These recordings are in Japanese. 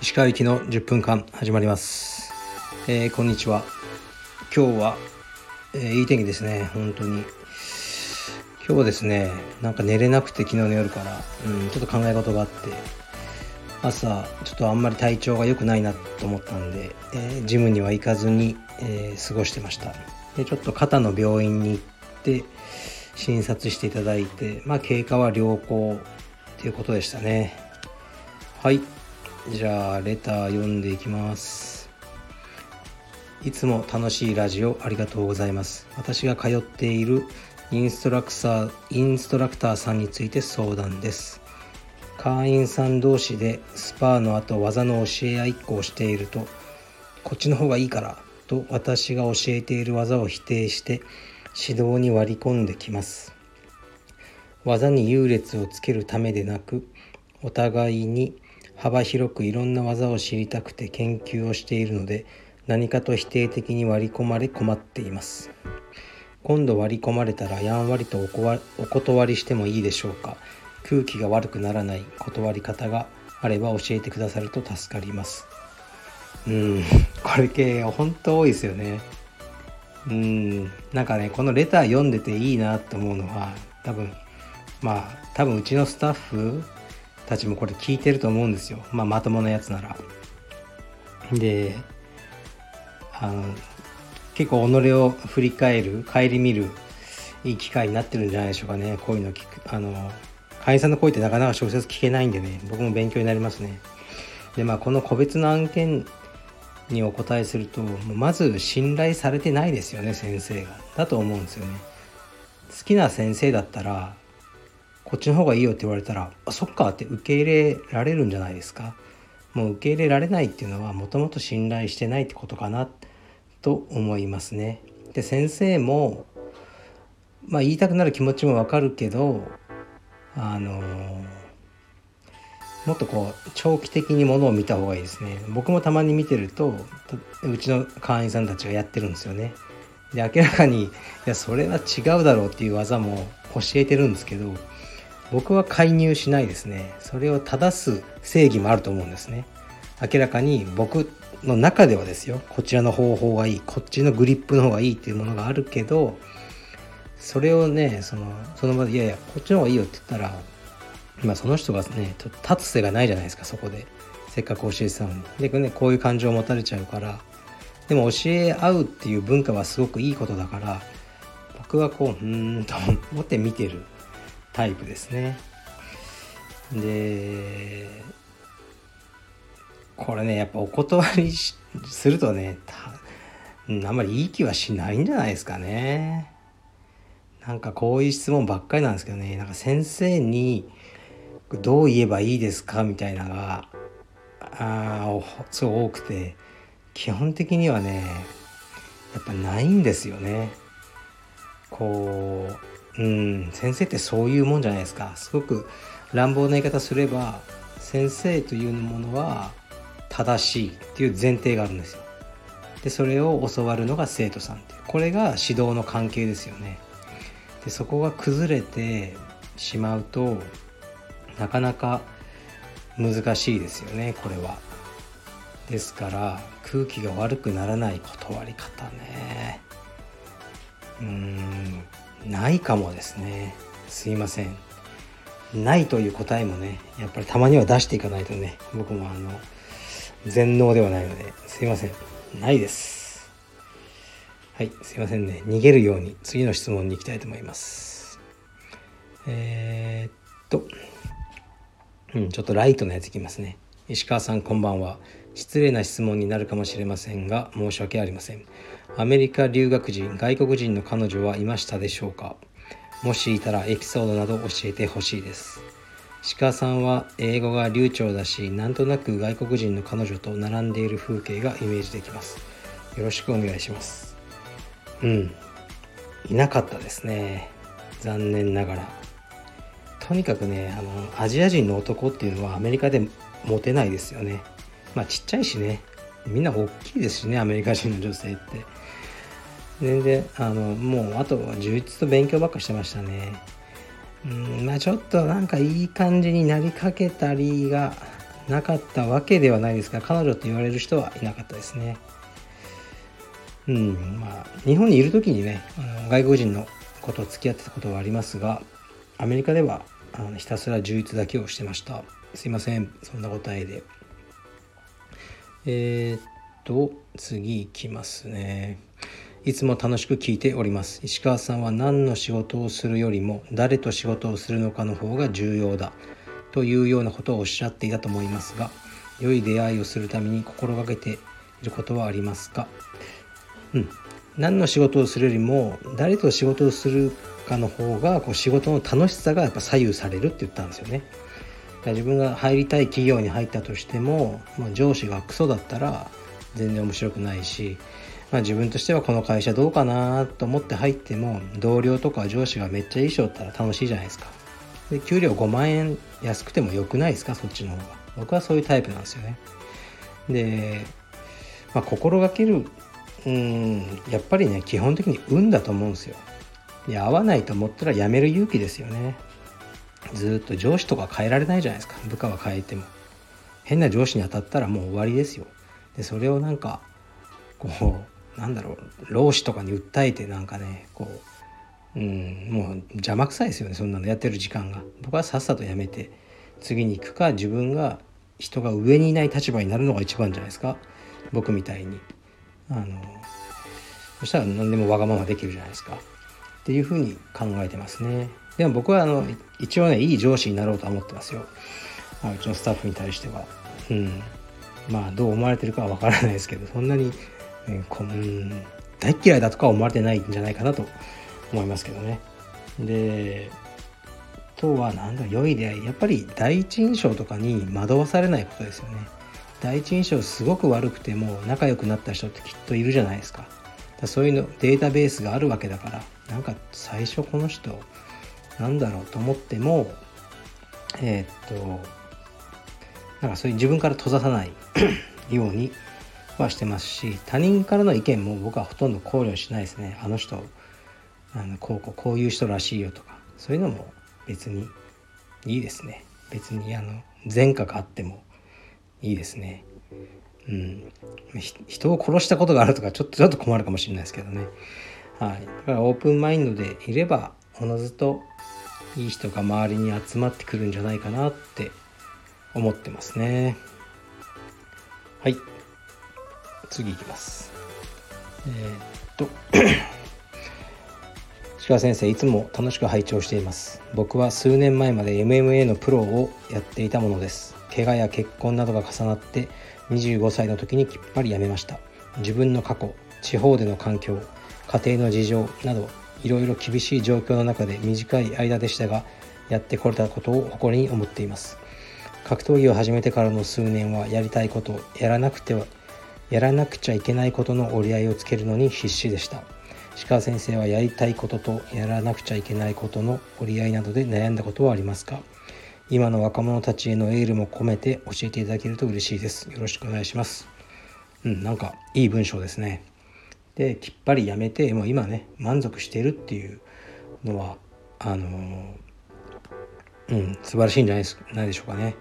石川行きの10分間始まります、えー、こんにちは。今日は、えー、いい天気ですね。本当に。今日はですねなんか寝れなくて昨日の夜から、うん、ちょっと考え事があって。朝ちょっとあんまり体調が良くないなと思ったんで、えー、ジムには行かずに、え過ごしてました。でちょっと肩の病院に行って診察していただいてまあ経過は良好っていうことでしたね。はい。じゃあレター読んでいきます。いつも楽しいラジオありがとうございます。私が通っているインストラクターインストラクターさんについて相談です。会員さん同士でスパーの後技の教え合いっこをしているとこっちの方がいいからと私が教えている技を否定して指導に割り込んできます。技に優劣をつけるためでなくお互いに幅広くいろんな技を知りたくて研究をしているので何かと否定的に割り込まれ困っています。今度割り込まれたらやんわりとお断りしてもいいでしょうか。空気が悪くならない断り方があれば教えてくださると助かります。うんこれ系本当多いですよね。うんなんかねこのレター読んでていいなと思うのは多分まあ多分うちのスタッフたちもこれ聞いてると思うんですよ。まあ、まともなやつなら。で、あの、結構己を振り返る、顧みるいい機会になってるんじゃないでしょうかね。こういうの聞く。あの、会員さんの声ってなかなか直接聞けないんでね、僕も勉強になりますね。で、まあ、この個別の案件にお答えすると、まず信頼されてないですよね、先生が。だと思うんですよね。好きな先生だったら、こっちの方がいいよって言われたらあそっかって受け入れられるんじゃないですかもう受け入れられないっていうのはもともと信頼してないってことかなと思いますね。で先生もまあ言いたくなる気持ちもわかるけどあのもっとこう長期的にものを見た方がいいですね。僕もたまに見てるとうちの会員さんたちがやってるんですよね。で明らかにいやそれは違うだろうっていう技も教えてるんですけど僕は介入しないですねそれを正す正義もあると思うんですね明らかに僕の中ではですよこちらの方法がいいこっちのグリップの方がいいっていうものがあるけどそれをねそのその場でいやいやこっちの方がいいよって言ったら今その人がねと立つ瀬がないじゃないですかそこでせっかく教えてたのにでねこういう感情を持たれちゃうからでも教え合うっていう文化はすごくいいことだから僕はこううんと思って見てるタイプですね。でこれねやっぱお断りするとねあんまりいい気はしないんじゃないですかね。なんかこういう質問ばっかりなんですけどねなんか先生にどう言えばいいですかみたいなのがあすごい多くて基本的にはねやっぱないんですよね。こううん先生ってそういうもんじゃないですか。すごく乱暴な言い方すれば先生というものは正しいっていう前提があるんですよ。でそれを教わるのが生徒さんってこれが指導の関係ですよね。でそこが崩れてしまうとなかなか難しいですよねこれは。ですから空気が悪くならない断り方ね。うーんないかもですね。すいません。ないという答えもねやっぱりたまには出していかないとね僕もあの全能ではないのですいません。ないです。はいすいませんね。逃げるように次の質問に行きたいと思います。えー、っとうん。ちょっとライトなやついきますね。石川さんこんばんは。失礼な質問になるかもしれませんが申し訳ありません。アメリカ留学人外国人の彼女はいましたでしょうか？もしいたらエピソードなど教えてほしいです。鹿さんは英語が流暢だしなんとなく外国人の彼女と並んでいる風景がイメージできます。よろしくお願いします。うん。いなかったですね。残念ながら。とにかくねあのアジア人の男っていうのはアメリカでモテないですよね。まあちっちゃいしね。みんな大きいですしねアメリカ人の女性って。全然あのもうあとは充実と勉強ばっかしてましたね。うんまあちょっとなんかいい感じになりかけたりがなかったわけではないですが彼女と言われる人はいなかったですね。うんまあ日本にいる時にねあの外国人のことを付き合ってたことはありますがアメリカではあのひたすら充実だけをしてました。すいません。そんな答えで。えー、っと次いきますね。いつも楽しく聞いております。石川さんは何の仕事をするよりも誰と仕事をするのかの方が重要だ。というようなことをおっしゃっていたと思いますが良い出会いをするために心がけていることはありますか？うん。何の仕事をするよりも誰と仕事をするかの方がこう仕事の楽しさがやっぱ左右されるって言ったんですよね。自分が入りたい企業に入ったとしても、まあ、上司がクソだったら全然面白くないし、まあ、自分としてはこの会社どうかなと思って入っても同僚とか上司がめっちゃいい人だったら楽しいじゃないですか。で給料5万円安くてもよくないですか？そっちの方が。僕はそういうタイプなんですよね。で、まあ、心がけるうんやっぱりね基本的に運だと思うんですよ。いや合わないと思ったら辞める勇気ですよね。ずっと上司とか変えられないじゃないですか部下は変えても。変な上司に当たったらもう終わりですよ。でそれをなんかこうなんだろう労使とかに訴えてなんかねこううんもう邪魔くさいですよねそんなのやってる時間が。僕はさっさと辞めて次に行くか自分が人が上にいない立場になるのが一番じゃないですか僕みたいに。あのそしたら何でもわがままできるじゃないですかっていうふうに考えてますね。でも僕はあの一応ねいい上司になろうとは思ってますよ。うちのスタッフに対しては。うん。まあどう思われてるかはわからないですけどそんなに、ね、こん大嫌いだとか思われてないんじゃないかなと思いますけどね。でとは何だ良い出会い。やっぱり第一印象とかに惑わされないことですよね。第一印象すごく悪くても仲良くなった人ってきっといるじゃないですか。だそういうのデータベースがあるわけだからなんか最初この人なんだろうと思ってもえー、っとなんかそういう自分から閉ざさない ようにはしてますし他人からの意見も僕はほとんど考慮しないですねあの人あのこうこうこういう人らしいよとかそういうのも別にいいですね別にあの前科があってもいいですね。うん、人を殺したことがあるとかちょっとちょっと困るかもしれないですけどね。はい、だからオープンマインドでいればおのずといい人が周りに集まってくるんじゃないかなって思ってますね。はい。次いきます。えー、っと 鹿先生いつも楽しく拝聴しています僕は数年前まで MMA のプロをやっていたものです怪我や結婚などが重なって25歳の時にきっぱり辞めました自分の過去地方での環境家庭の事情などいろいろ厳しい状況の中で短い間でしたがやってこれたことを誇りに思っています格闘技を始めてからの数年はやりたいことやらなくてはやらなくちゃいけないことの折り合いをつけるのに必死でした鹿先生はやりたいこととやらなくちゃいけないことの折り合いなどで悩んだことはありますか？今の若者たちへのエールも込めて教えていただけると嬉しいです。よろしくお願いします。うん、なんかいい文章ですね。で、きっぱりやめて、もう今ね、満足してるっていうのは、あの、うん、素晴らしいんじゃないですないでしょうかね。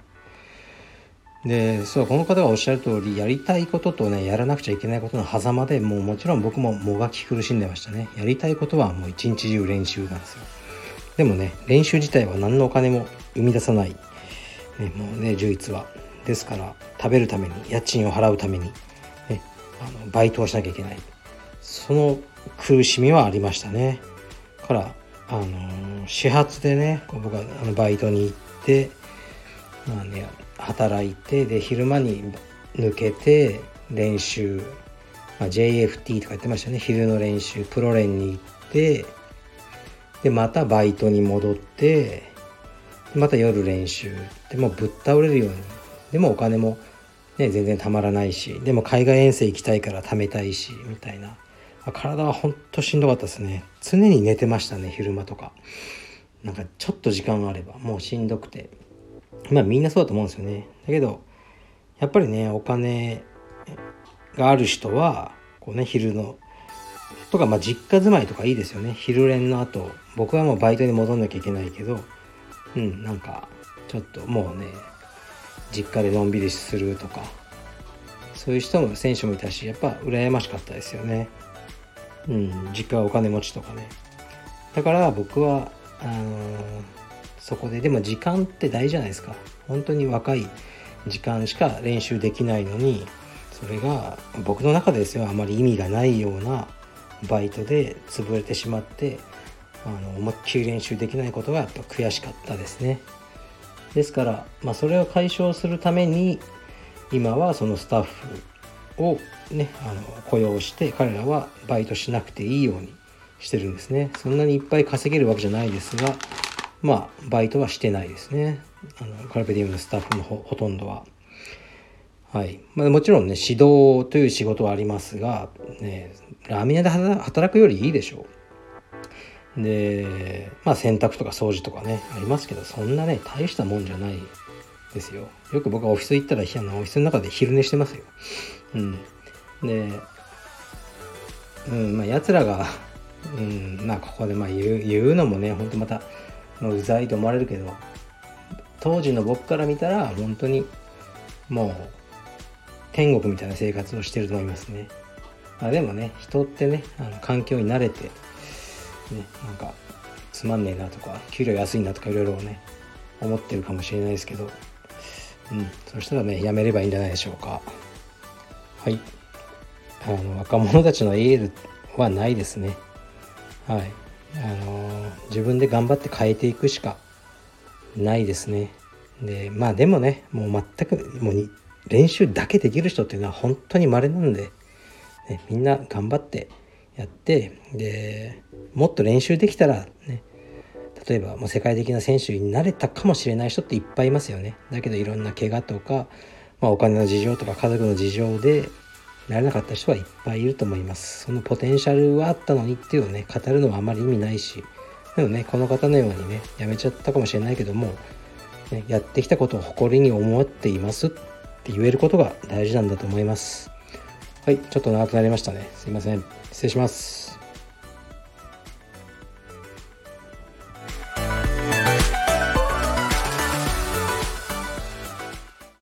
で、そう、この方がおっしゃる通り、やりたいこととね、やらなくちゃいけないことの狭間でもうもちろん僕ももがき苦しんでましたね。やりたいことはもう一日中練習なんですよ。でもね、練習自体は何のお金も生み出さない、ね、もうね充実はですから食べるために家賃を払うために、ね、あのバイトをしなきゃいけないその苦しみはありましたね。からあの始発でね僕はあのバイトに行ってまあね働いてで昼間に抜けて練習、まあ、JFT とか言ってましたね。昼の練習プロ練に行ってでまたバイトに戻ってまた夜練習でもぶっ倒れるように。でもお金もね全然たまらないしでも海外遠征行きたいから貯めたいしみたいな。体はほんとしんどかったですね。常に寝てましたね昼間とか。なんかちょっと時間があればもうしんどくて。まあみんなそうだと思うんですよね。だけどやっぱりねお金がある人はこうね昼のとかまあ実家住まいとかいいですよね。昼練の後僕はもうバイトに戻んなきゃいけないけどうんなんかちょっともうね実家でのんびりするとか。そういう人も選手もいたしやっぱ羨ましかったですよね。うん。実家はお金持ちとかね。だから僕はあの、そこででも時間って大事じゃないですか。本当に若い時間しか練習できないのにそれが僕の中でですよあまり意味がないようなバイトで潰れてしまってあの思いっきり練習できないことがやっぱ悔しかったですね。ですから、まあ、それを解消するために今はそのスタッフをねあの雇用して彼らはバイトしなくていいようにしてるんですね。そんなにいっぱい稼げるわけじゃないですがまあバイトはしてないですね。あのカルペディウムのスタッフのほとんどは。はい。まあ、もちろんね指導という仕事はありますが、ね、ラーメン屋で働くよりいいでしょう。でまあ洗濯とか掃除とかねありますけどそんなね大したもんじゃないですよ。よく僕はオフィス行ったらあのオフィスの中で昼寝してますよ。うんでうんまあ奴らがうんまあここでまあ言う言うのもねほんとまたうざいと思われるけど当時の僕から見たら本当にもう天国みたいな生活をしてると思いますね。まあ、でもね人ってねあの環境に慣れてねなんかつまんねえなとか給料安いなとかいろいろね思ってるかもしれないですけどうんそしたらねやめればいいんじゃないでしょうかはい。あの若者たちのエールはないですね。はい。あの自分で頑張って変えていくしかないですね。でまあでもねもう全くもう練習だけできる人っていうのは本当に稀なんで、ね、みんな頑張ってやってでもっと練習できたらね例えばもう世界的な選手になれたかもしれない人っていっぱいいますよね。だけどいろんな怪我とか、まあ、お金の事情とか家族の事情でなれなかった人はいっぱいいると思います。そのポテンシャルはあったのにっていうのをね語るのはあまり意味ないしでもねこの方のようにねやめちゃったかもしれないけども、ね、やってきたことを誇りに思っていますって言えることが大事なんだと思います。はいちょっと長くなりましたね。すいません。失礼します。